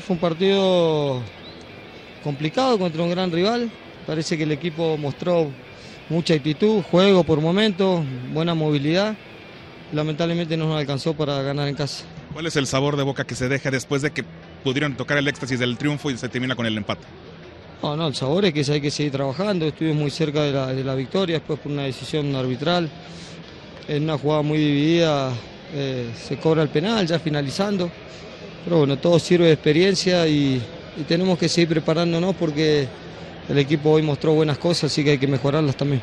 Sí, fue un partido complicado contra un gran rival. Parece que el equipo mostró mucha actitud, juego por momentos, buena movilidad. Lamentablemente no nos alcanzó para ganar en casa. ¿Cuál es el sabor de boca que se deja después de que pudieron tocar el éxtasis del triunfo y se termina con el empate? No, no, el sabor es que hay que seguir trabajando. Estuvimos muy cerca de la, de la victoria, después por una decisión arbitral. En una jugada muy dividida eh, se cobra el penal, ya finalizando. Pero bueno, todo sirve de experiencia y, y tenemos que seguir preparándonos porque el equipo hoy mostró buenas cosas, así que hay que mejorarlas también.